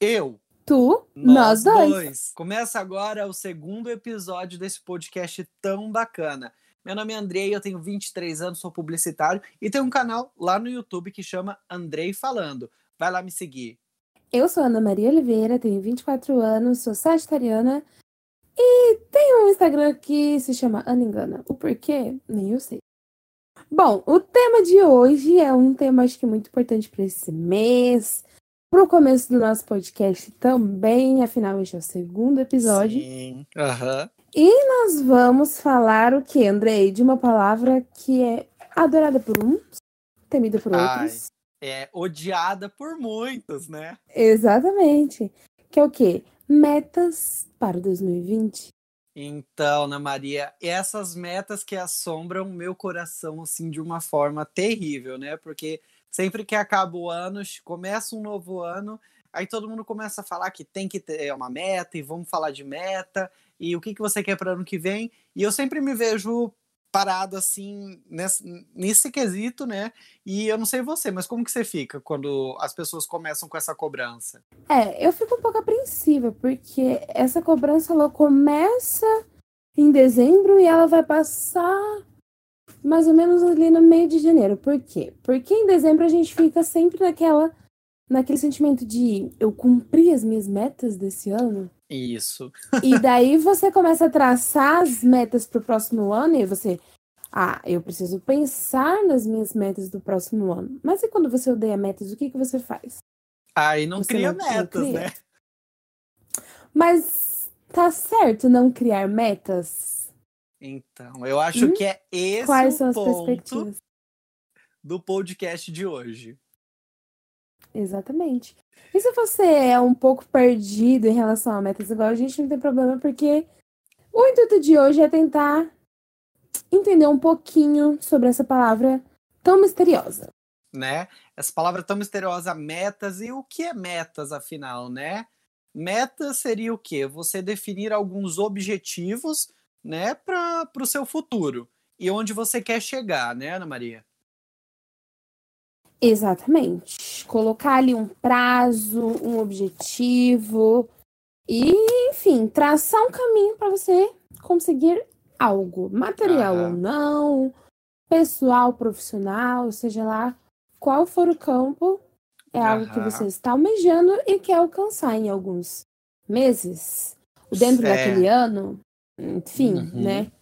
Eu. Tu, nós, nós dois. dois. Começa agora o segundo episódio desse podcast tão bacana. Meu nome é Andrei, eu tenho 23 anos, sou publicitário e tenho um canal lá no YouTube que chama Andrei Falando. Vai lá me seguir. Eu sou Ana Maria Oliveira, tenho 24 anos, sou sagitariana e tenho um Instagram que se chama Ana Engana. O porquê? Nem eu sei. Bom, o tema de hoje é um tema acho que muito importante para esse mês, para o começo do nosso podcast também, afinal este é o segundo episódio. Sim. Uhum. E nós vamos falar o que, Andrei? De uma palavra que é adorada por uns, temida por Ai, outros. É odiada por muitos, né? Exatamente. Que é o quê? Metas para 2020. Então, Ana Maria, essas metas que assombram meu coração assim de uma forma terrível, né? Porque sempre que acaba o ano, começa um novo ano, aí todo mundo começa a falar que tem que ter uma meta e vamos falar de meta e o que, que você quer para ano que vem. E eu sempre me vejo parado assim nesse, nesse quesito, né? E eu não sei você, mas como que você fica quando as pessoas começam com essa cobrança? É, eu fico um pouco apreensiva, porque essa cobrança ela começa em dezembro e ela vai passar mais ou menos ali no meio de janeiro. Por quê? Porque em dezembro a gente fica sempre naquela naquele sentimento de eu cumpri as minhas metas desse ano. Isso. e daí você começa a traçar as metas para o próximo ano e você ah, eu preciso pensar nas minhas metas do próximo ano. Mas e quando você odeia metas, o que, que você faz? Aí não você cria não, metas, não cria. né? Mas tá certo não criar metas? Então, eu acho hum? que é esse Quais o ponto do podcast de hoje. Exatamente. E se você é um pouco perdido em relação a metas igual, a gente não tem problema, porque o intuito de hoje é tentar entender um pouquinho sobre essa palavra tão misteriosa. Né? Essa palavra tão misteriosa, metas, e o que é metas, afinal, né? Meta seria o quê? Você definir alguns objetivos né, para o seu futuro e onde você quer chegar, né, Ana Maria? Exatamente. Colocar ali um prazo, um objetivo e, enfim, traçar um caminho para você conseguir algo, material ou não, pessoal, profissional, seja lá qual for o campo, é algo que você está almejando e quer alcançar em alguns meses, dentro é. daquele ano, enfim, uhum. né?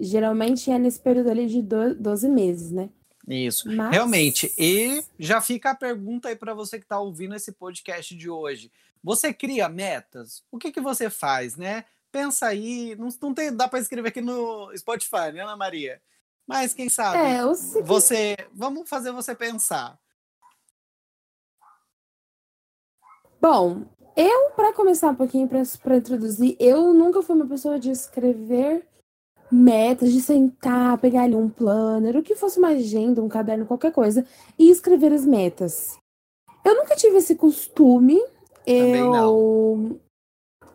Geralmente é nesse período ali de 12 meses, né? Isso, Mas... realmente. E já fica a pergunta aí para você que está ouvindo esse podcast de hoje. Você cria metas? O que, que você faz, né? Pensa aí, não, não tem, dá para escrever aqui no Spotify, né, Ana Maria? Mas quem sabe é, você, vamos fazer você pensar. Bom, eu, para começar um pouquinho, para introduzir, eu nunca fui uma pessoa de escrever metas, de sentar, pegar ali um planner, o que fosse uma agenda, um caderno, qualquer coisa, e escrever as metas. Eu nunca tive esse costume. Também eu, não.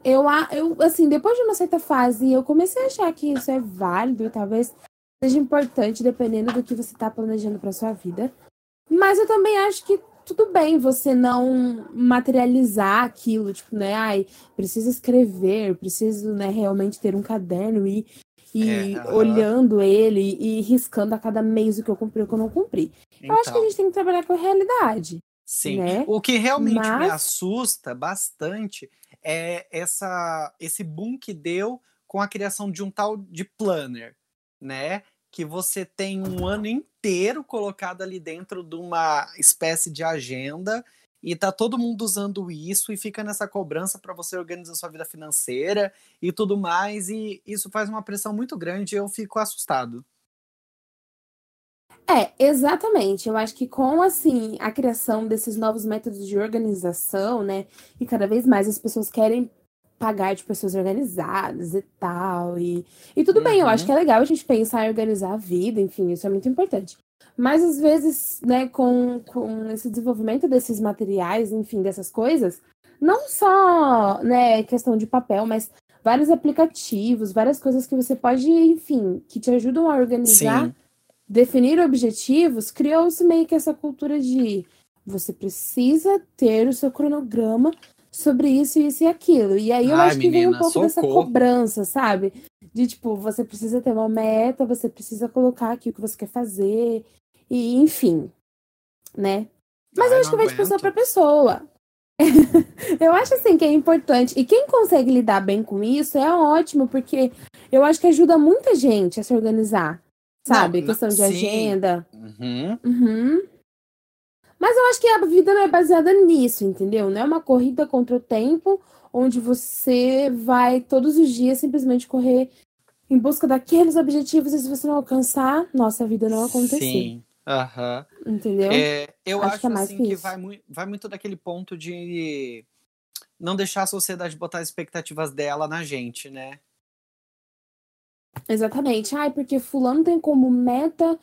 Eu, eu, assim, depois de uma certa fase, eu comecei a achar que isso é válido e talvez seja importante, dependendo do que você está planejando para sua vida. Mas eu também acho que tudo bem você não materializar aquilo, tipo, né? Ai, preciso escrever, preciso, né, realmente ter um caderno e, e é, olhando ele e riscando a cada mês o que eu cumpri e o que eu não cumpri. Então, eu acho que a então. gente tem que trabalhar com a realidade. Sim. Né? O que realmente Mas... me assusta bastante é essa, esse boom que deu com a criação de um tal de planner, né? Que você tem um ano inteiro colocado ali dentro de uma espécie de agenda e tá todo mundo usando isso e fica nessa cobrança para você organizar sua vida financeira e tudo mais e isso faz uma pressão muito grande e eu fico assustado. É, exatamente. Eu acho que com assim a criação desses novos métodos de organização, né, e cada vez mais as pessoas querem pagar de pessoas organizadas e tal. E, e tudo uhum. bem, eu acho que é legal a gente pensar em organizar a vida, enfim, isso é muito importante. Mas às vezes, né, com, com esse desenvolvimento desses materiais, enfim, dessas coisas, não só, né, questão de papel, mas vários aplicativos, várias coisas que você pode, enfim, que te ajudam a organizar, Sim. definir objetivos, criou-se meio que essa cultura de você precisa ter o seu cronograma sobre isso, isso e aquilo. E aí eu Ai, acho que vem um menina, pouco dessa socorro. cobrança, sabe? De tipo, você precisa ter uma meta, você precisa colocar aqui o que você quer fazer, e enfim, né? Mas Ai, eu acho que vai de pessoa para pessoa. eu acho assim que é importante. E quem consegue lidar bem com isso é ótimo, porque eu acho que ajuda muita gente a se organizar. Sabe? Não, Questão não, de sim. agenda. Uhum. Uhum. Mas eu acho que a vida não é baseada nisso, entendeu? Não é uma corrida contra o tempo, onde você vai todos os dias simplesmente correr em busca daqueles objetivos e se você não alcançar, nossa, a vida não aconteceu. Sim. Aham. Entendeu? É, eu Acho acho, que é mais assim que que vai, mui- vai muito daquele ponto de não deixar a sociedade botar as expectativas dela na gente, né? Exatamente. Ai, porque fulano tem como meta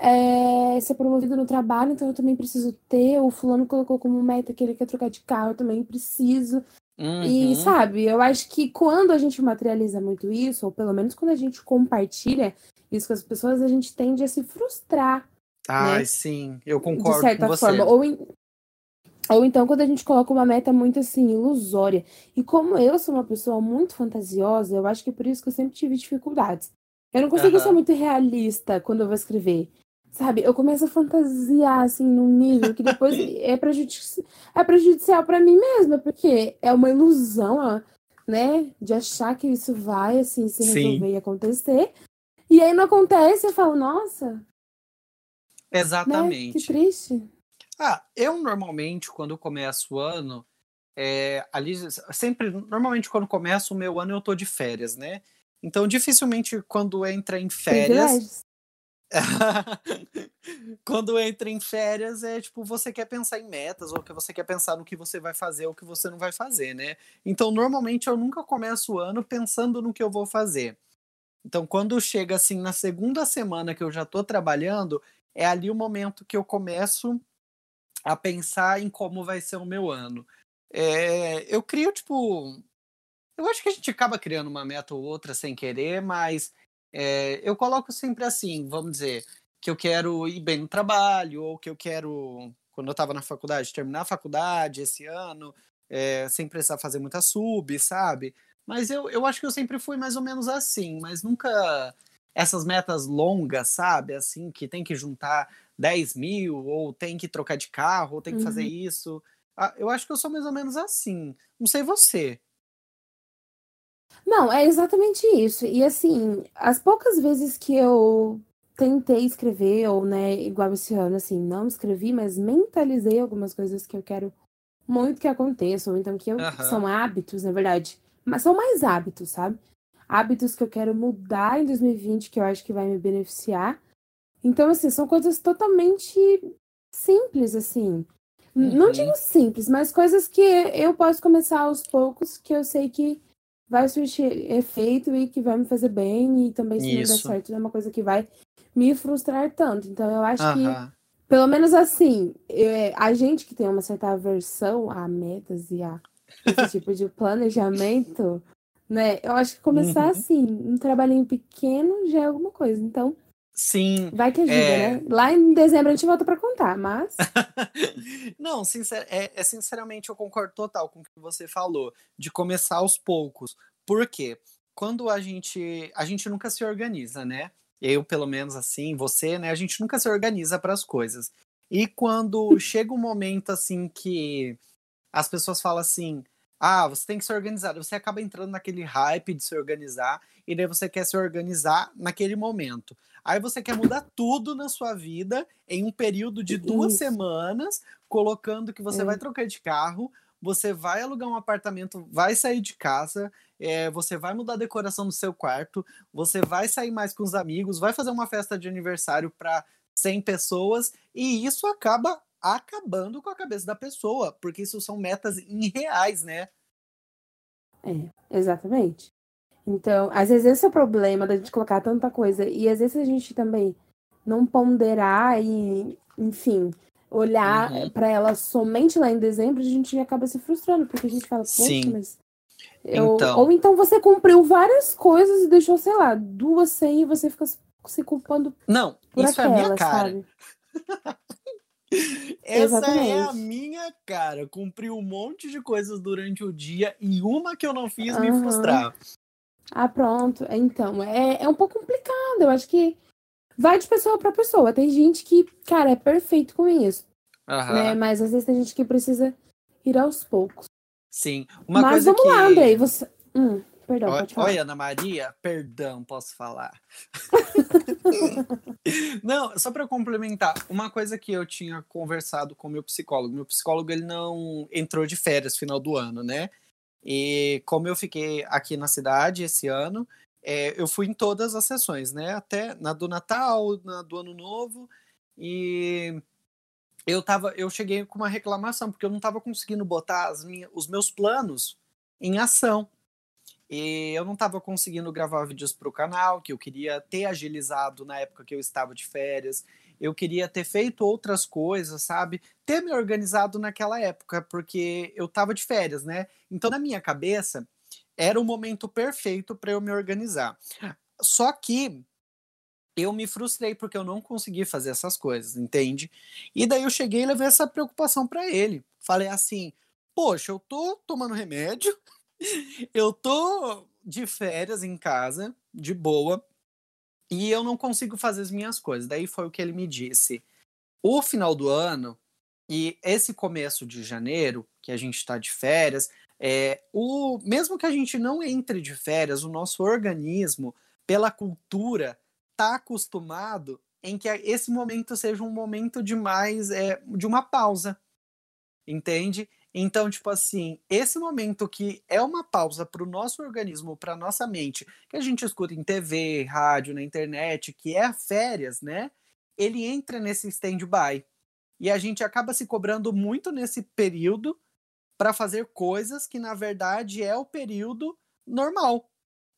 é, ser promovido no trabalho, então eu também preciso ter. O fulano colocou como meta que ele quer trocar de carro, eu também preciso. E, Uhum. sabe, eu acho que quando a gente materializa muito isso, ou pelo menos quando a gente compartilha isso com as pessoas, a gente tende a se frustrar, Ai, né? sim, eu de concordo certa com você. forma. Ou, ou então quando a gente coloca uma meta muito assim, ilusória. E como eu sou uma pessoa muito fantasiosa, eu acho que é por isso que eu sempre tive dificuldades. Eu não consigo ser Aham. muito realista quando eu vou escrever. Sabe, eu começo a fantasiar assim num nível que depois é, prejudici é prejudicial pra mim mesma, porque é uma ilusão, né, de achar que isso vai assim se Sim. resolver e acontecer. E aí não acontece, eu falo, nossa, né, que Exatamente. triste. Ah, eu normalmente, quando começo o ano, é, ali, sempre, normalmente quando começo o meu ano eu tô de férias, né? Então, dificilmente quando entra em férias. quando entra em férias é tipo, você quer pensar em metas, ou que você quer pensar no que você vai fazer ou que você não vai fazer, né? Então, normalmente eu nunca começo o ano pensando no que eu vou fazer. Então, quando chega assim na segunda semana que eu já tô trabalhando, é ali o momento que eu começo a pensar em como vai ser o meu ano. É, eu crio, tipo. Eu acho que a gente acaba criando uma meta ou outra sem querer, mas é, eu coloco sempre assim, vamos dizer, que eu quero ir bem no trabalho, ou que eu quero, quando eu estava na faculdade, terminar a faculdade esse ano, é, sem precisar fazer muita sub, sabe? Mas eu, eu acho que eu sempre fui mais ou menos assim, mas nunca essas metas longas, sabe? Assim, que tem que juntar 10 mil, ou tem que trocar de carro, ou tem que fazer Uhum. isso. Ah, eu acho que eu sou mais ou menos assim. Não sei você. Não, é exatamente isso. E assim, as poucas vezes que eu tentei escrever, ou né, igual esse ano, assim, não escrevi, mas mentalizei algumas coisas que eu quero muito que aconteçam, então que eu, são hábitos, na verdade, mas são mais hábitos, sabe? Hábitos que eu quero mudar em 2020, que eu acho que vai me beneficiar. Então, assim, são coisas totalmente simples, assim. N- Não Uhum. digo simples, mas coisas que eu posso começar aos poucos, que eu sei que vai surtir efeito e que vai me fazer bem, e também se não der certo, não é uma coisa que vai me frustrar tanto. Então, eu acho que pelo menos assim, é, a gente que tem uma certa aversão a metas e a esse tipo de planejamento, né? Eu acho que começar Uhum. assim, um trabalhinho pequeno já é alguma coisa. Então, Sim. vai que ajuda, É. né? Lá em dezembro a gente volta pra contar, mas Não, sincer, é, é, sinceramente eu concordo total com o que você falou, de começar aos poucos. Por quê? Quando a gente a gente nunca se organiza, né? Eu, pelo menos assim, você, né? A gente nunca se organiza para as coisas. E quando chega um momento assim que as pessoas falam assim: "Ah, você tem que se organizar". Você acaba entrando naquele hype de se organizar e daí você quer se organizar naquele momento. Aí você quer mudar tudo na sua vida em um período de duas Isso. semanas, colocando que você É. vai trocar de carro, você vai alugar um apartamento, vai sair de casa, é, você vai mudar a decoração do seu quarto, você vai sair mais com os amigos, vai fazer uma festa de aniversário para 100 pessoas, e isso acaba acabando com a cabeça da pessoa, porque isso são metas irreais, né? é, exatamente. Então, às vezes esse é o problema da gente colocar tanta coisa. E às vezes a gente também não ponderar e, enfim, olhar Uhum. pra ela somente lá em dezembro, a gente acaba se frustrando, porque a gente fala, poxa, Sim. mas. eu- Então. Ou então você cumpriu várias coisas e deixou, sei lá, duas sem e você fica se culpando Não, por isso é a minha cara. Essa Exatamente. é a minha cara. Cumprir um monte de coisas durante o dia e uma que eu não fiz me Aham. frustrar. Ah, pronto. Então, é, é um pouco complicado. Eu acho que vai de pessoa para pessoa. Tem gente que, cara, é perfeito com isso, né? Mas às vezes tem gente que precisa ir aos poucos. Sim. Uma Mas coisa vamos que... lá, Andrei. Você. Hum, perdão, Oi, pode falar. oi, Ana Maria, perdão, posso falar. não, só para complementar, uma coisa que eu tinha conversado com meu psicólogo. Meu psicólogo ele não entrou de férias final do ano, né? E como eu fiquei aqui na cidade esse ano, é, eu fui em todas as sessões, né? Até na do Natal, na do Ano Novo, e eu tava, eu cheguei com uma reclamação porque eu não estava conseguindo botar minha, os meus planos em ação. E eu não estava conseguindo gravar vídeos para o canal, que eu queria ter agilizado na época que eu estava de férias. Eu queria ter feito outras coisas, sabe? Ter me organizado naquela época, porque eu estava de férias, né? Então, na minha cabeça, era o momento perfeito para eu me organizar. Só que eu me frustrei porque eu não consegui fazer essas coisas, entende? E daí eu cheguei e levei essa preocupação para ele. Falei assim: "Poxa, eu tô tomando remédio, eu tô de férias em casa, de boa, e eu não consigo fazer as minhas coisas". Daí foi o que ele me disse. O final do ano e esse começo de janeiro, que a gente está de férias, é, o, mesmo que a gente não entre de férias, o nosso organismo, pela cultura, está acostumado em que esse momento seja um momento de mais é, de uma pausa, entende? Então, tipo assim, esse momento que é uma pausa para o nosso organismo, para nossa mente, que a gente escuta em TV, rádio, na internet, que é férias, né? Ele entra nesse stand-by. E a gente acaba se cobrando muito nesse período para fazer coisas que, na verdade, é o período normal,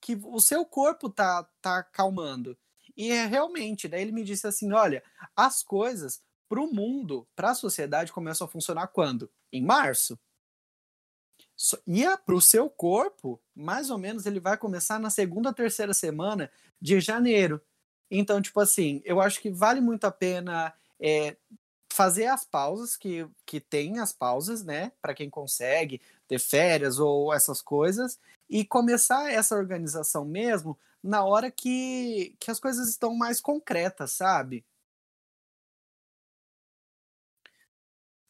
que o seu corpo tá, tá acalmando. E é realmente, daí ele me disse assim: olha, as coisas para o mundo, para a sociedade, começam a funcionar quando? Em março. E para o seu corpo, mais ou menos, ele vai começar na segunda, terceira semana de janeiro. Então, tipo assim, eu acho que vale muito a pena é, fazer as pausas, que, que tem as pausas, né? Para quem consegue ter férias ou essas coisas, e começar essa organização mesmo na hora que, que as coisas estão mais concretas, sabe?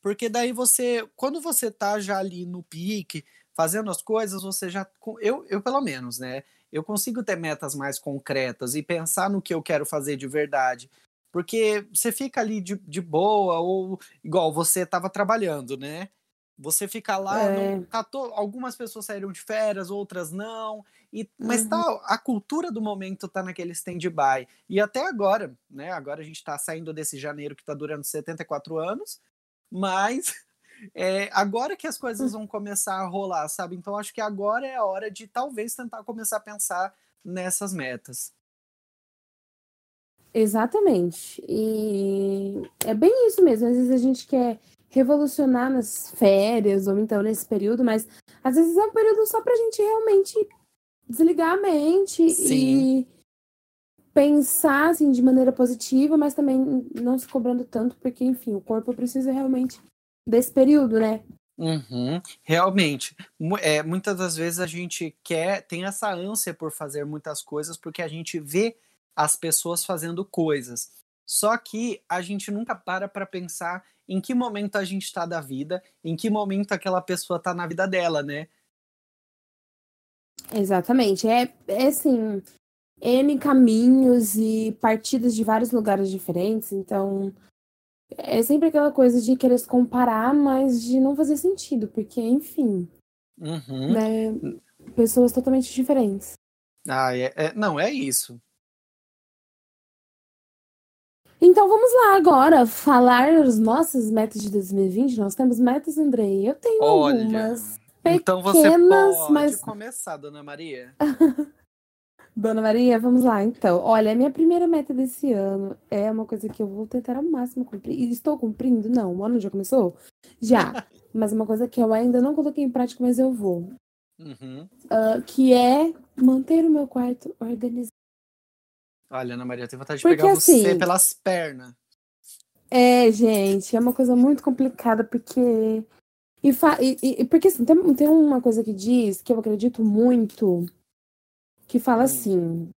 Porque daí você, quando você tá já ali no pique, fazendo as coisas, você já. Eu, eu pelo menos, né? Eu consigo ter metas mais concretas e pensar no que eu quero fazer de verdade. Porque você fica ali de, de boa, ou igual você estava trabalhando, né? Você fica lá, É. não, tá to, algumas pessoas saíram de férias, outras não. E, mas Uhum. tá, a cultura do momento tá naquele stand-by. E até agora, né? Agora a gente tá saindo desse janeiro que tá durando 74 anos, mas é, agora que as coisas vão começar a rolar, sabe? Então acho que agora é a hora de talvez tentar começar a pensar nessas metas. Exatamente. E é bem isso mesmo. Às vezes a gente quer revolucionar nas férias ou então nesse período, mas às vezes é um período só pra gente realmente desligar a mente Sim. e pensar assim de maneira positiva, mas também não se cobrando tanto, porque enfim, o corpo precisa realmente desse período, né? Uhum, realmente. É, muitas das vezes a gente quer, tem essa ânsia por fazer muitas coisas porque a gente vê as pessoas fazendo coisas. Só que a gente nunca para para pensar em que momento a gente está da vida, em que momento aquela pessoa está na vida dela, né? Exatamente. É, é assim, N caminhos e partidas de vários lugares diferentes, então é sempre aquela coisa de querer se comparar, mas de não fazer sentido, porque, enfim, Uhum. né, pessoas totalmente diferentes. Ah, é- é- não, é isso. Então vamos lá agora falar os nossos metas de 2020. Nós temos metas, Andrei. Eu tenho Olha, algumas. então você pequenas, pode mas- começar, Dona Maria. Dona Maria, vamos lá então. Olha, a minha primeira meta desse ano é uma coisa que eu vou tentar ao máximo cumprir. E estou cumprindo? Não, o ano já começou? Já. mas é uma coisa que eu ainda não coloquei em prática, mas eu vou. Uhum. Ah, que é manter o meu quarto organizado. Olha, Ana Maria, eu tenho vontade de Porque pegar você assim- pelas pernas. É, gente, é uma coisa muito complicada, porque. E, fa... e, e porque assim, tem, tem uma coisa que diz, que eu acredito muito, que fala Hum. assim: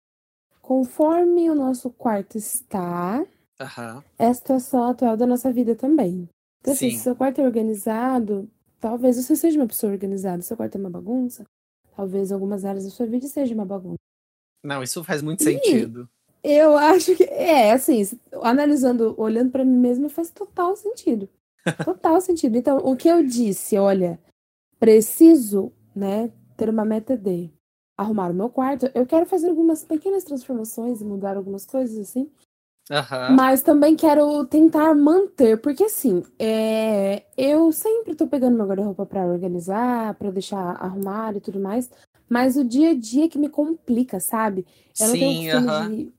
conforme o nosso quarto está, Aham. é a situação atual da nossa vida também. Então, assim, Sim. se seu quarto é organizado, talvez você seja uma pessoa organizada. Se seu quarto é uma bagunça, talvez algumas áreas da sua vida seja uma bagunça. Não, isso faz muito Ih. sentido. Eu acho que é assim, analisando, olhando pra mim mesma, faz total sentido. Total sentido. Então, o que eu disse, olha, preciso, né, ter uma meta de arrumar o meu quarto. Eu quero fazer algumas pequenas transformações e mudar algumas coisas assim, Aham. mas também quero tentar manter, porque assim, é, eu sempre tô pegando meu guarda-roupa pra organizar, pra deixar arrumado e tudo mais, mas o dia a dia que me complica, sabe? Eu não tenho Sim, costume aham. de,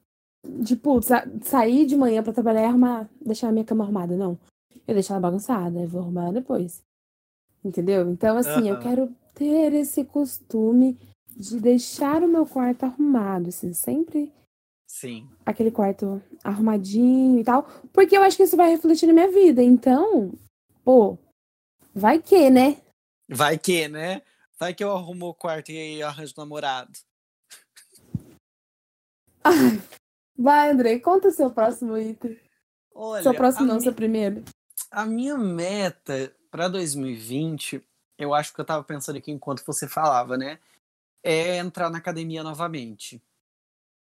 sa- sair de manhã pra trabalhar e arrumar, deixar a minha cama arrumada, não. Eu deixo ela bagunçada, eu vou arrumar depois. Entendeu? Então, assim, eu Aham. quero ter esse costume de deixar o meu quarto arrumado, assim, sempre Sim. aquele quarto arrumadinho e tal, porque eu acho que isso vai refletir na minha vida. Então, pô, vai que, né? Vai que, né? Vai que eu arrumo o quarto e arranjo namorado. Vai, Andrei, conta seu próximo item. Olha, seu próximo não, mi- seu primeiro. A minha meta para 2020, eu acho que eu tava pensando aqui enquanto você falava, né? É entrar na academia novamente.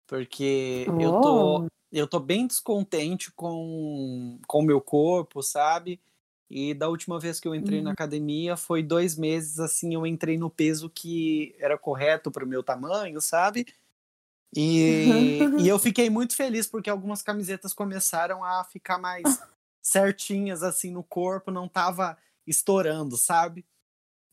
Porque eu tô, Oh, eu tô bem descontente com com o meu corpo, sabe? E da última vez que eu entrei na uhum. academia foi dois meses, assim, eu entrei no peso que era correto pro meu tamanho, sabe? E, e eu fiquei muito feliz porque algumas camisetas começaram a ficar mais certinhas assim no corpo, não tava estourando, sabe?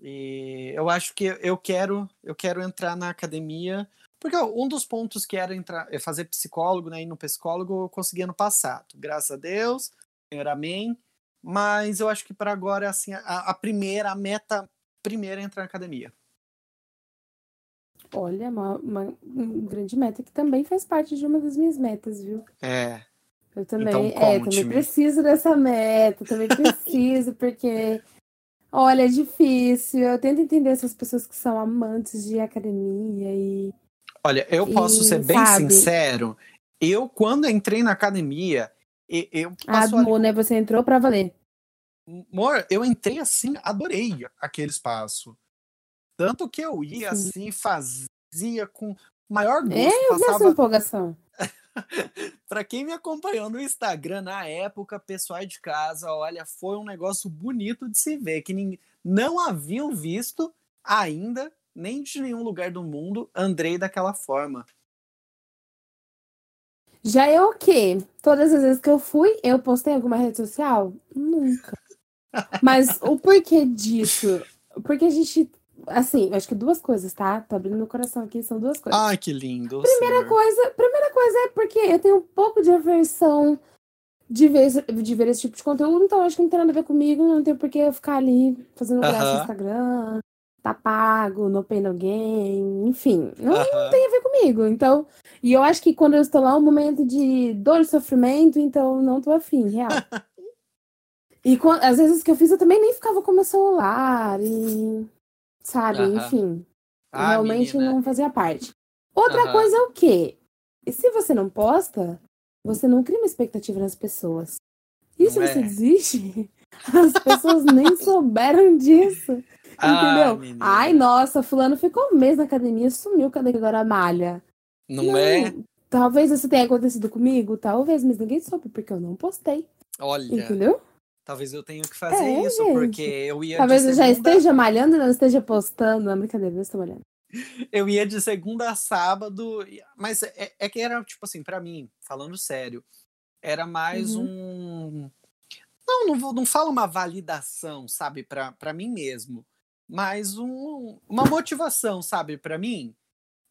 E eu acho que eu quero, eu quero entrar na academia, porque um dos pontos que era entrar, é fazer psicólogo, né? Ir no psicólogo eu consegui ano passado, graças a Deus, Senhor, amém. Mas eu acho que para agora assim a, a primeira, a meta primeira é entrar na academia. Olha, uma, uma um grande meta que também faz parte de uma das minhas metas, viu? É, Eu então também, é, também preciso dessa meta, também preciso, porque, olha, é difícil. Eu tento entender essas pessoas que são amantes de academia e, Olha, eu posso ser bem sabe? sincero. Eu, quando entrei na academia, eu Ah, ali. amor, né? Você entrou pra valer. Amor, eu entrei assim, adorei aquele espaço. Tanto que eu ia Sim. assim, fazia com maior É, gosto. eu vi essa Passava. empolgação. Pra quem me acompanhou no Instagram na época, pessoal de casa, olha, foi um negócio bonito de se ver, que ninguém não haviam visto ainda, nem de nenhum lugar do mundo, Andrei daquela forma. Já eu o quê? Todas as vezes que eu fui, eu postei em alguma rede social? Nunca. Mas o porquê disso? Porque a gente, assim, acho que duas coisas, tá? Tô abrindo meu coração aqui, são duas coisas. Ai, que lindo. Primeira senhor. coisa, primeira coisa é porque eu tenho um pouco de aversão de ver, esse- de ver esse tipo de conteúdo, então acho que não tem nada a ver comigo, não tem por que eu ficar ali fazendo graça no Aham, Instagram, tá pago, no pay no game, enfim, não aham. tem a ver comigo. Então, e eu acho que quando eu estou lá é um momento de dor e sofrimento, então não tô afim, real. E às vezes que eu fiz eu também nem ficava com meu celular e sabe, Aham. enfim, Ah, realmente menina. não fazia parte. Outra Aham. coisa é o quê? E se você não posta, você não cria uma expectativa nas pessoas. E se Não você é? desiste, as pessoas nem souberam disso. Ah, Entendeu? menina. Ai, nossa, fulano ficou um mês na academia, sumiu, cadê que agora malha? Não é? Talvez isso tenha acontecido comigo, talvez, mas ninguém soube, porque eu não postei. Olha, Entendeu? Talvez eu tenha que fazer É, isso, porque eu ia Talvez eu já segunda, esteja malhando e não esteja postando. Não, brincadeira, não estou malhando. eu ia de segunda a sábado, e- mas é, é que era tipo assim, pra mim, falando sério, era mais Uhum. um não, não vou, não falo uma validação, sabe, pra para mim mesmo, mas um, uma motivação, sabe, pra mim.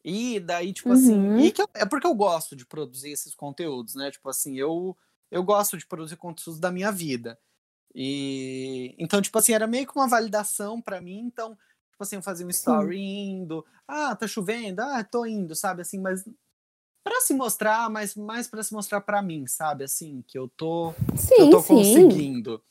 E daí, tipo assim, Uhum. e que eu- é porque eu gosto de produzir esses conteúdos, né? Tipo assim, eu eu gosto de produzir conteúdos da minha vida. E então, tipo assim, era meio que uma validação pra mim, então, tipo assim, eu fazia um story indo, ah, tá chovendo, ah, tô indo, sabe assim, mas para se mostrar, mas mais para se mostrar para mim, sabe? Assim, que eu tô, sim, eu tô sim. conseguindo.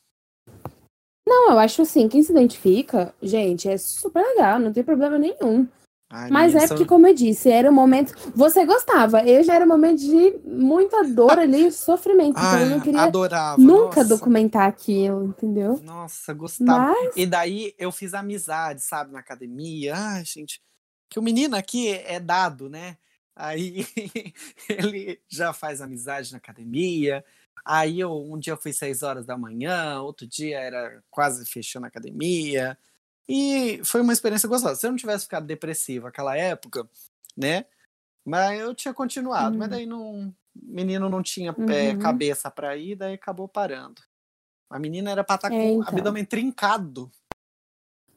Não, eu acho assim, quem se identifica, gente, é super legal, não tem problema nenhum. Ai, Mas é porque, como eu disse, era um momento. Você gostava, eu já era um momento de muita dor ali, sofrimento. Então eu Ai, não queria adorava. nunca nossa. documentar aquilo, entendeu? Nossa, gostava. Mas, E daí eu fiz amizade, sabe, na academia. Ai, gente, que o menino aqui é dado, né? Aí ele já faz amizade na academia. Aí eu, um dia eu fui seis horas da manhã, outro dia era quase fechando a academia. E foi uma experiência gostosa. Se eu não tivesse ficado depressivo naquela época, né? Mas eu tinha continuado. Mas Uhum. daí não, o menino não tinha é, Uhum. cabeça para ir, daí acabou parando. A menina era pra estar É, com o então. abdômen trincado.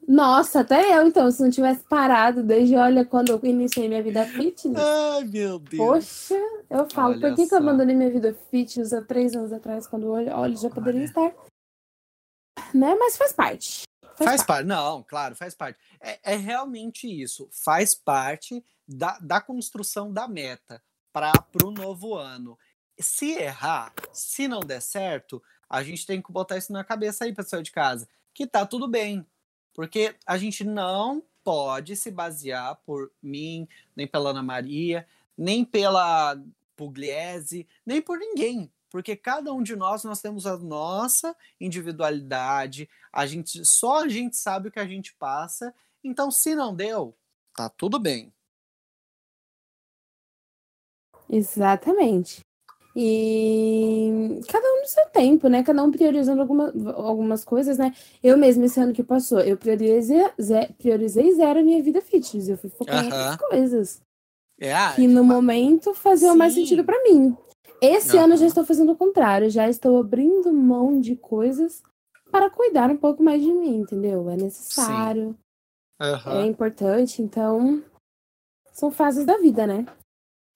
nossa, até eu, então, se não tivesse parado desde, olha, quando eu iniciei minha vida fitness. Ai, meu Deus. Poxa, eu falo, Olha por que, que eu abandonei minha vida fitness há três anos atrás, quando olha, olha já poderia Olha. estar. Né? Mas faz parte. Faz parte. Não, claro, faz parte. É, é realmente isso. Faz parte da, da construção da meta para o novo ano. Se errar, se não der certo, a gente tem que botar isso na cabeça aí, pessoal de casa, que tá tudo bem. Porque a gente não pode se basear por mim, nem pela Ana Maria, nem pela Pugliese, nem por ninguém. Porque cada um de nós, nós temos a nossa individualidade, a gente só a gente sabe o que a gente passa. Então, se não deu, tá tudo bem. Exatamente. E cada um no seu tempo, né? Cada um priorizando alguma, algumas coisas, né? Eu mesmo, esse ano que passou, eu priorizei, ze- priorizei zero a minha vida fitness. Eu fui focar em Aham. outras coisas. É, ah, Que no momento faziam mais Sim. sentido pra mim. Esse ano eu já Aham. estou fazendo o contrário. Já estou abrindo mão de coisas para cuidar um pouco mais de mim, entendeu? É necessário, é aham. importante. Então, são fases da vida, né?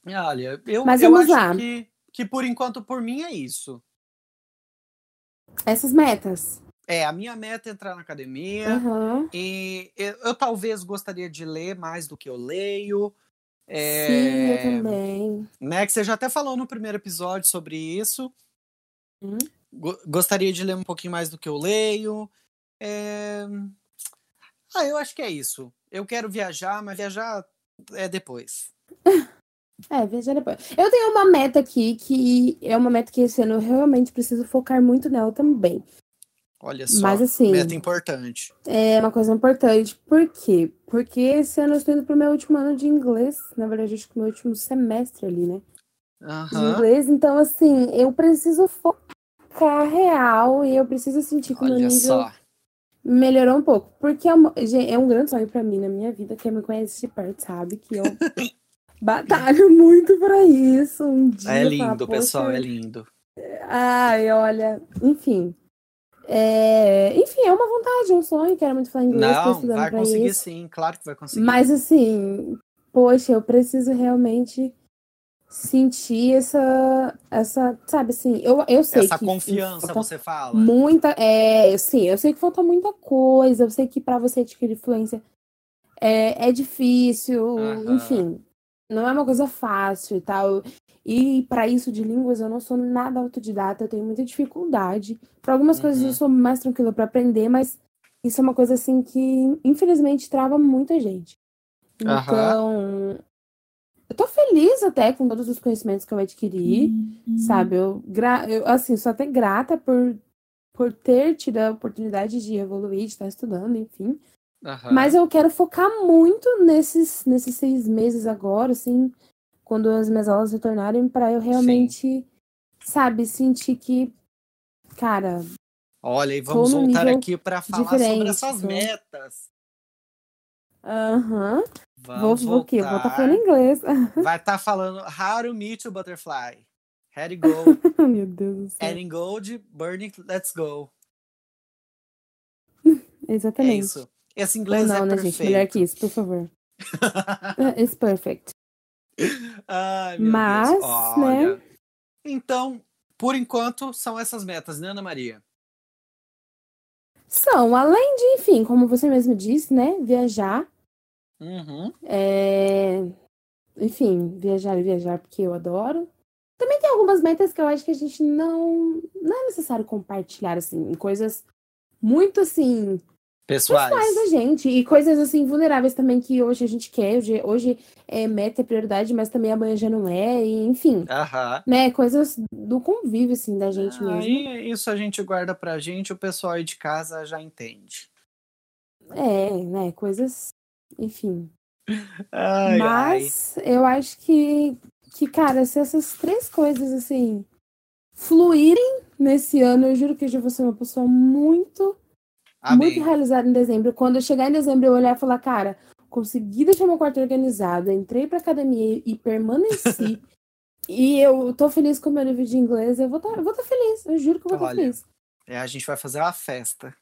Olha, eu, Mas eu vamos acho lá. Que, que por enquanto, por mim, é isso. Essas metas. É, a minha meta é entrar na academia. Aham. E eu, eu talvez gostaria de ler mais do que eu leio. É, Sim, eu também. né, que você já até falou no primeiro episódio sobre isso. Hum. Go- gostaria de ler um pouquinho mais do que eu leio. É, Ah, eu acho que é isso. Eu quero viajar, mas viajar é depois. É, veja depois. Eu tenho uma meta aqui que é uma meta que esse ano eu realmente preciso focar muito nela também. Olha só, Mas assim, meta importante. é uma coisa importante. Por quê? Porque esse ano eu estou indo pro meu último ano de inglês. Na verdade, acho que meu último semestre ali, né? De Aham. inglês. Então, assim, eu preciso focar real e eu preciso sentir que o meu nível só. melhorou um pouco. Porque é, uma- é um grande sonho pra mim na minha vida. Quem me conhece de perto sabe que eu batalho muito pra isso. Um dia É falar, lindo, pessoal, "Poxa, é lindo. Ai, olha, enfim. É, enfim, é uma vontade, um sonho, quero muito falar inglês, Não, vai conseguir isso. sim, claro que vai conseguir. Mas assim, poxa, eu preciso realmente sentir essa, essa, sabe assim, eu, eu sei Essa que confiança, falta você fala. muita, é, sim, eu sei que falta muita coisa, eu sei que pra você adquirir fluência é, é difícil, Aham. enfim, não é uma coisa fácil e tal. E pra isso de línguas eu não sou nada autodidata, eu tenho muita dificuldade. Para algumas coisas Uhum. eu sou mais tranquila pra aprender, mas isso é uma coisa assim que infelizmente trava muita gente. Aham. Então, eu tô feliz até com todos os conhecimentos que eu adquiri, sabe? Eu, gra- eu assim, sou até grata por por ter tido a oportunidade de evoluir, de estar estudando, enfim. Mas eu quero focar muito nesses, nesses seis meses agora, assim, quando as minhas aulas retornarem, para eu realmente, sabe, sentir que, cara, Olha, e vamos voltar aqui para falar sobre essas tô. metas. aham, vou, Vamos vou o quê? Vou estar voltar. falando inglês. Vai estar falando How to Meet a Butterfly. Let it go. Meu Deus do céu. Adding gold, burning, let's go. É Exatamente. isso. Esse inglês não, é né, perfeito. gente? Melhor que isso, por favor. It's perfect. Ai, Mas, né? Então, por enquanto, são essas metas, né, Ana Maria? São, além de, enfim, como você mesmo disse, né, viajar, Uhum. É, enfim, viajar e viajar porque eu adoro. Também tem algumas metas que eu acho que a gente não. Não é necessário compartilhar, assim, coisas muito assim. Pessoais. pessoais da gente. E coisas assim, vulneráveis também que hoje a gente quer. Hoje, hoje é meta é prioridade, mas também amanhã já não é. E, enfim. Aham. Né? Coisas do convívio, assim, da gente Ah, mesmo. e isso a gente guarda pra gente, o pessoal aí de casa já entende. É, né? Coisas. Enfim. Ai, ai. Mas eu acho que, que, cara, se essas três coisas, assim, fluírem nesse ano, eu juro que eu já vou ser uma pessoa muito, muito Amém. realizada em dezembro. Quando eu chegar em dezembro, eu olhar e falar, cara, consegui deixar meu quarto organizado, entrei pra academia e permaneci. e eu tô feliz com o meu nível de inglês, eu vou estar eu vou tá feliz, eu juro que eu vou estar Olha. feliz. É, a gente vai fazer uma festa.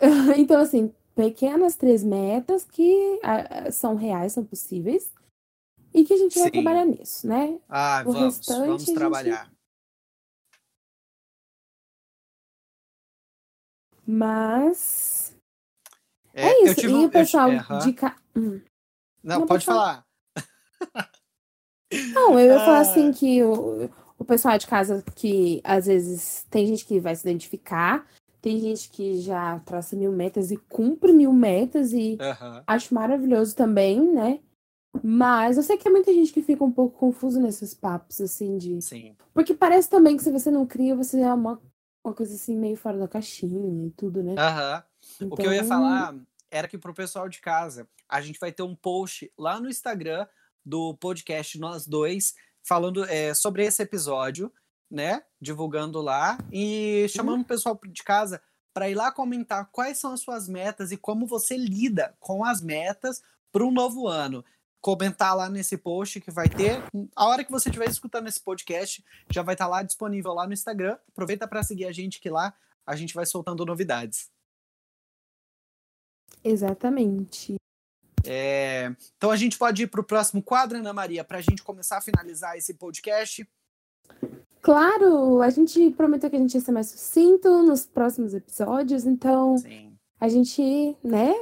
Então, assim, pequenas três metas que ah, são reais, são possíveis. E que a gente vai Sim. trabalhar nisso, né? Ah, O vamos, restante vamos a gente- trabalhar. Mas. É, É, eu isso. e um- o pessoal eu- aham. de. Ca... Hum. Não, Não, pode falar. falar. Não, eu ia falar Ah. assim que o, o pessoal de casa que às vezes tem gente que vai se identificar, tem gente que já traça mil metas e cumpre mil metas e Aham. acho maravilhoso também, né? Mas eu sei que tem muita gente que fica um pouco confuso nesses papos, assim, de. Sim. Porque parece também que se você não cria, você é uma, uma coisa assim meio fora da caixinha e tudo, né? Aham. O que eu ia Então, falar era que pro pessoal de casa, a gente vai ter um post lá no Instagram do podcast Nós Dois, falando é, sobre esse episódio, né? Divulgando lá e chamando o pessoal de casa para ir lá comentar quais são as suas metas e como você lida com as metas para um novo ano. Comentar lá nesse post que vai ter. A hora que você estiver escutando esse podcast, já vai estar lá disponível lá no Instagram. Aproveita para seguir a gente que lá a gente vai soltando novidades. Exatamente. É, então a gente pode ir para o próximo quadro, Ana Maria, para a gente começar a finalizar esse podcast. Claro, a gente prometeu que a gente ia ser mais sucinto nos próximos episódios, então Sim. a gente, né,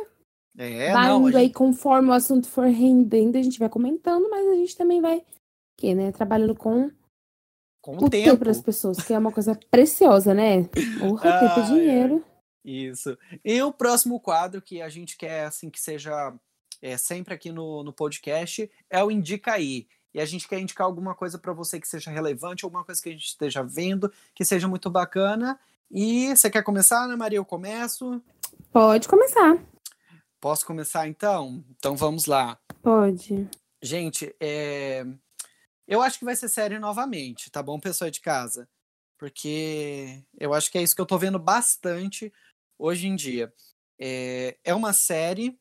É, vai não, indo aí gente, conforme o assunto for rendendo, a gente vai comentando, mas a gente também vai, que, né, trabalhando com com o tempo tempo. das pessoas, que é uma coisa preciosa, né? Porra, tempo é Ai, dinheiro. Isso. E o próximo quadro que a gente quer assim que seja é, sempre aqui no, no podcast é o Indica aí. E a gente quer indicar alguma coisa para você que seja relevante, alguma coisa que a gente esteja vendo, que seja muito bacana. E você quer começar, Ana Maria? Eu começo. Pode começar. Posso começar então? Então vamos lá. Pode. Gente, é, eu acho que vai ser série novamente, tá bom, pessoal de casa? Porque eu acho que é isso que eu tô vendo bastante hoje em dia. É, é uma série.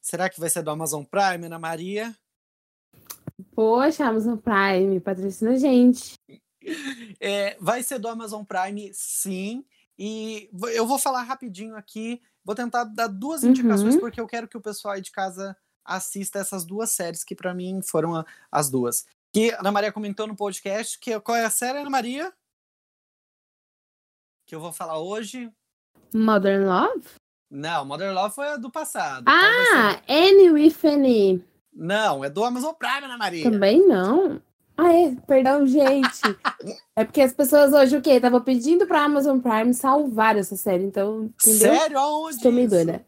Será que vai ser do Amazon Prime, Ana Maria? Poxa, Amazon Prime, patrocina a gente. É, vai ser do Amazon Prime, sim. E eu vou falar rapidinho aqui. Vou tentar dar duas Uhum. indicações, porque eu quero que o pessoal aí de casa assista essas duas séries que para mim foram a- as duas. Que a Ana Maria comentou no podcast. Que, qual é a série, Ana Maria? Que eu vou falar hoje. Modern Love? Não, Mother Love foi a do passado. Ah, Annie with Annie. Não, é do Amazon Prime, Ana Maria. Também não. Ah, é, perdão, gente. é porque as pessoas hoje, o quê? Estavam pedindo pra Amazon Prime salvar essa série, então, entendeu? Sério? Aonde? Estou meio isso? doida.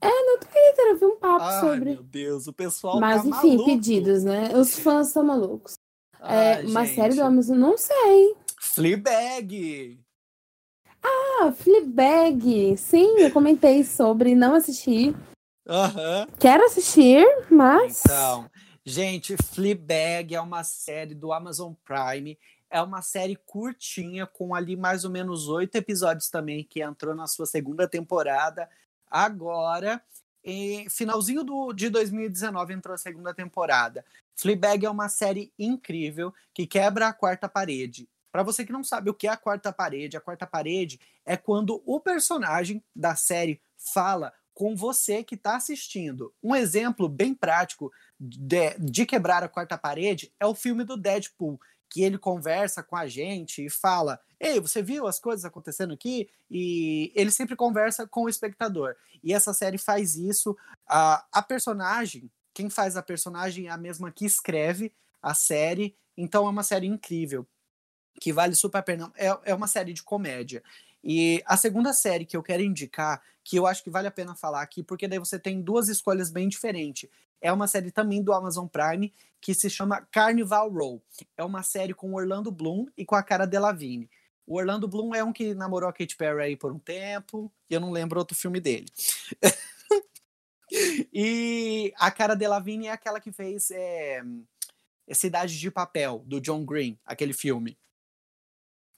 É, no Twitter eu vi um papo Ai, sobre. meu Deus, o pessoal Mas, tá enfim, maluco. pedidos, né? Os fãs são malucos. É, uma gente. série do Amazon, não sei. Fleabag. Ah, Fleabag. Sim, eu comentei sobre, não assisti. Aham. Quero assistir, mas. Então, gente, Fleabag é uma série do Amazon Prime. É uma série curtinha, com ali mais ou menos oito episódios também, que entrou na sua segunda temporada. Agora, finalzinho do, de 2019, entrou a segunda temporada. Fleabag é uma série incrível que quebra a quarta parede. Para você que não sabe o que é a quarta parede, a quarta parede é quando o personagem da série fala com você que está assistindo. Um exemplo bem prático de, de quebrar a quarta parede é o filme do Deadpool, que ele conversa com a gente e fala: Ei, você viu as coisas acontecendo aqui? E ele sempre conversa com o espectador. E essa série faz isso. A, a personagem quem faz a personagem é a mesma que escreve a série, então é uma série incrível, que vale super a pena. É, é uma série de comédia. E a segunda série que eu quero indicar, que eu acho que vale a pena falar aqui, porque daí você tem duas escolhas bem diferentes. É uma série também do Amazon Prime, que se chama Carnival Row. É uma série com Orlando Bloom e com a cara Delevingne. O Orlando Bloom é um que namorou a Katy Perry aí por um tempo, e eu não lembro outro filme dele. e a cara Delevingne é aquela que fez é, Cidade de Papel, do John Green, aquele filme.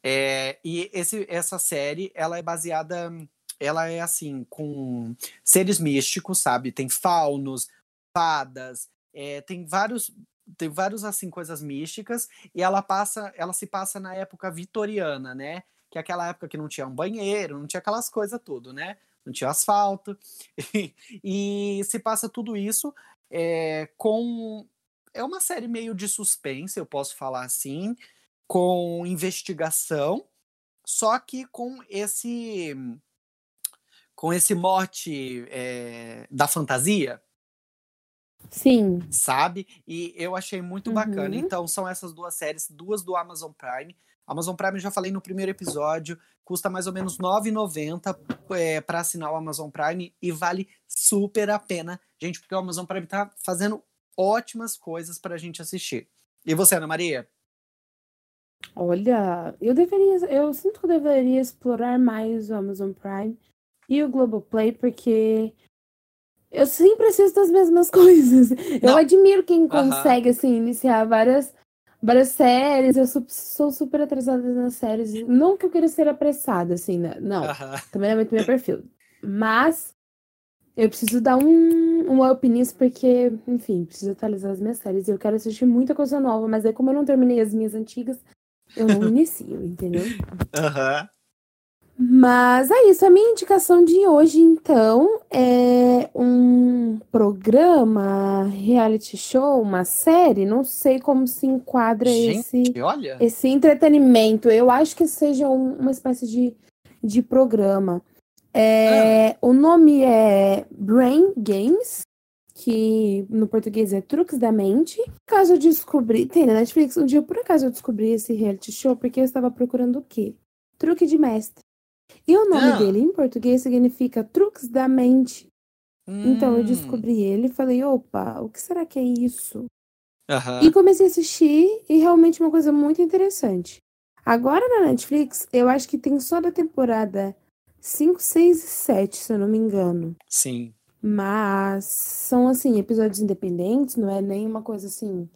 É, e esse, essa série, ela é baseada, ela é assim, com seres místicos, sabe? Tem faunos, fadas, é, tem vários tem vários assim coisas místicas e ela passa ela se passa na época vitoriana né? Que é aquela época que não tinha um banheiro não tinha aquelas coisas tudo né? Não tinha asfalto. E, se passa tudo isso é, com é uma série meio de suspense eu posso falar assim com investigação só que com esse com esse mote é, da fantasia Sim. Sabe? E eu achei muito uhum. bacana. Então, são essas duas séries, duas do Amazon Prime. Amazon Prime, já falei no primeiro episódio, custa mais ou menos R$ 9,90 é, para assinar o Amazon Prime e vale super a pena, gente, porque o Amazon Prime tá fazendo ótimas coisas para a gente assistir. E você, Ana Maria? Olha, eu deveria, eu sinto que eu deveria explorar mais o Amazon Prime e o Globoplay, porque eu sempre assisto as mesmas coisas. Não. Eu admiro quem consegue, assim, iniciar várias, várias séries. Eu sou, sou, super atrasada nas séries. Não que eu queira ser apressada, assim, né? não. Também é muito meu perfil. Mas eu preciso dar um, um up nisso, porque, enfim, preciso atualizar as minhas séries. E eu quero assistir muita coisa nova, mas aí, como eu não terminei as minhas antigas, eu não inicio, entendeu? Aham. Mas é isso, a minha indicação de hoje, então, é um programa, reality show, uma série, não sei como se enquadra Gente, esse, olha. esse entretenimento. Eu acho que seja um, uma espécie de, de programa. É, ah. O nome é Brain Games, que no português é Truques da Mente. Caso eu descobri, tem na Netflix, um dia por acaso eu descobri esse reality show porque eu estava procurando o quê? Truque de mestre. E o nome ah. dele em português significa truques da mente. Hum. Então eu hum. descobri ele e falei, opa, o que será que é isso? Uhum. E comecei a assistir e realmente uma coisa muito interessante. Agora na Netflix, eu acho que tem só da temporada 5, 6 e 7, se eu não me engano. Sim. Mas são assim, episódios independentes, não é nem uma coisa assim.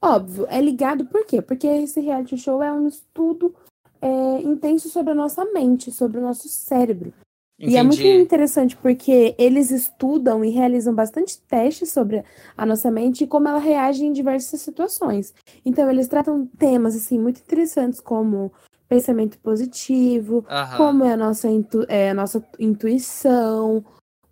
Óbvio, é ligado por quê? Porque esse reality show é um estudo é, intenso sobre a nossa mente, sobre o nosso cérebro. Entendi. E é muito interessante porque eles estudam e realizam bastante testes sobre a nossa mente e como ela reage em diversas situações. Então, eles tratam temas assim muito interessantes como pensamento positivo, uhum. como é a nossa, intu é, a nossa intuição,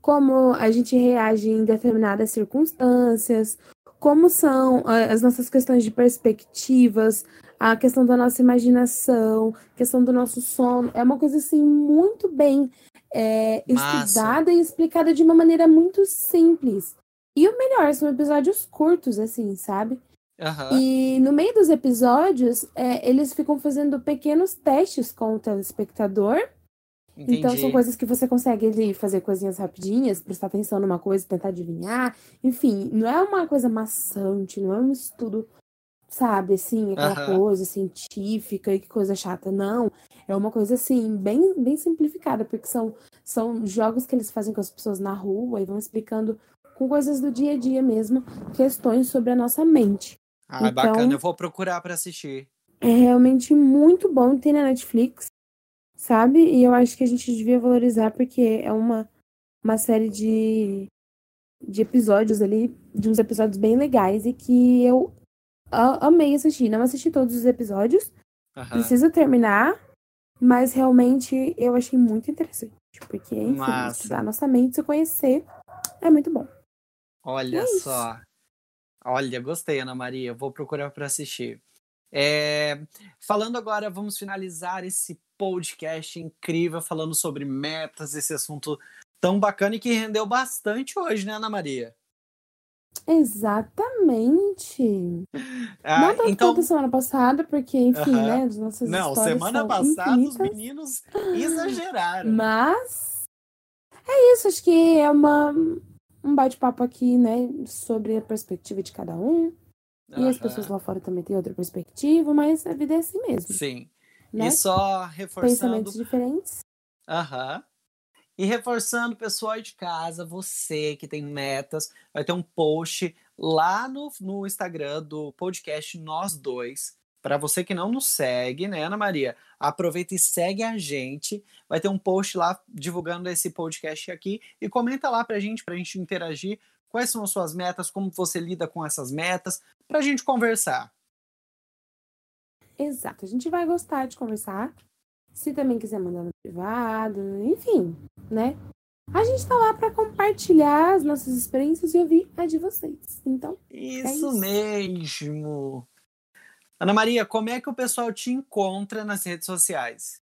como a gente reage em determinadas circunstâncias, como são as nossas questões de perspectivas, a questão da nossa imaginação, questão do nosso sono. É uma coisa assim muito bem é, estudada e explicada de uma maneira muito simples. E o melhor, são episódios curtos, assim, sabe? Uhum. E no meio dos episódios, é, eles ficam fazendo pequenos testes com o telespectador. Entendi. Então são coisas que você consegue ali, fazer coisinhas rapidinhas, prestar atenção numa coisa, tentar adivinhar. Enfim, não é uma coisa maçante, não é um estudo sabe, assim, aquela uhum. coisa científica e que coisa chata. Não, é uma coisa assim, bem, bem simplificada, porque são, são jogos que eles fazem com as pessoas na rua e vão explicando com coisas do dia a dia mesmo, questões sobre a nossa mente. Ah, então, bacana, eu vou procurar para assistir. É realmente muito bom, tem na Netflix, sabe? E eu acho que a gente devia valorizar porque é uma, uma série de, de episódios ali, de uns episódios bem legais e que eu amei assistir. Não assisti todos os episódios. Uhum. Preciso terminar. Mas realmente eu achei muito interessante. Porque, enfim, Massa. estudar nossa mente, se conhecer, é muito bom. Olha é só. Olha, gostei, Ana Maria. Vou procurar para assistir. É... Falando agora, vamos finalizar esse podcast incrível falando sobre metas, esse assunto tão bacana e que rendeu bastante hoje, né, Ana Maria? Exatamente. Ah, Não tanto então, quanto semana passada, porque, enfim, né, as nossas Não, histórias semana passada os infinitas, meninos exageraram. mas é isso, acho que é uma, um bate-papo aqui, né, sobre a perspectiva de cada um, e as pessoas lá fora também têm outra perspectiva, mas a vida é assim mesmo, Sim. E né? só reforçando Pensamentos diferentes. Aham. E reforçando, pessoal aí de casa, você que tem metas, vai ter um post lá no, no Instagram do podcast Nós Dois. Para você que não nos segue, né, Ana Maria? Aproveita e segue a gente. Vai ter um post lá divulgando esse podcast aqui. E comenta lá pra gente, pra gente interagir. Quais são as suas metas, como você lida com essas metas, pra gente conversar. Exato, a gente vai gostar de conversar. Se também quiser mandar no privado, enfim, né? A gente tá lá para compartilhar as nossas experiências e ouvir a de vocês. Então, Isso, isso. mesmo. Ana Maria, como é que o pessoal te encontra nas redes sociais?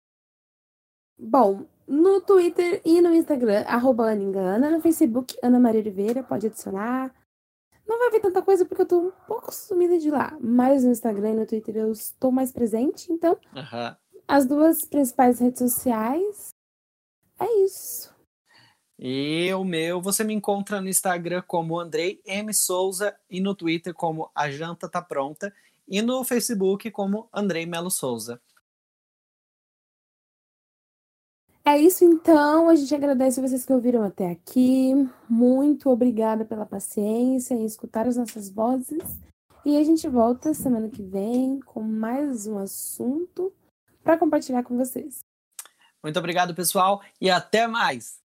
bom, no Twitter e no Instagram, arroba Ana Engana, no Facebook, Ana Maria Oliveira, pode adicionar. Não vai ver tanta coisa porque eu tô um pouco sumida de lá, mas no Instagram e no Twitter eu estou mais presente, então Aham. As duas principais redes sociais é isso. E o meu, você me encontra no Instagram como Andrei M. Souza e no Twitter como A Janta Tá Pronta e no Facebook como Andrei Melo Souza. É isso então, a gente agradece vocês que ouviram até aqui. Muito obrigada pela paciência em escutar as nossas vozes. E a gente volta semana que vem com mais um assunto para compartilhar com vocês. Muito obrigado, pessoal, e até mais!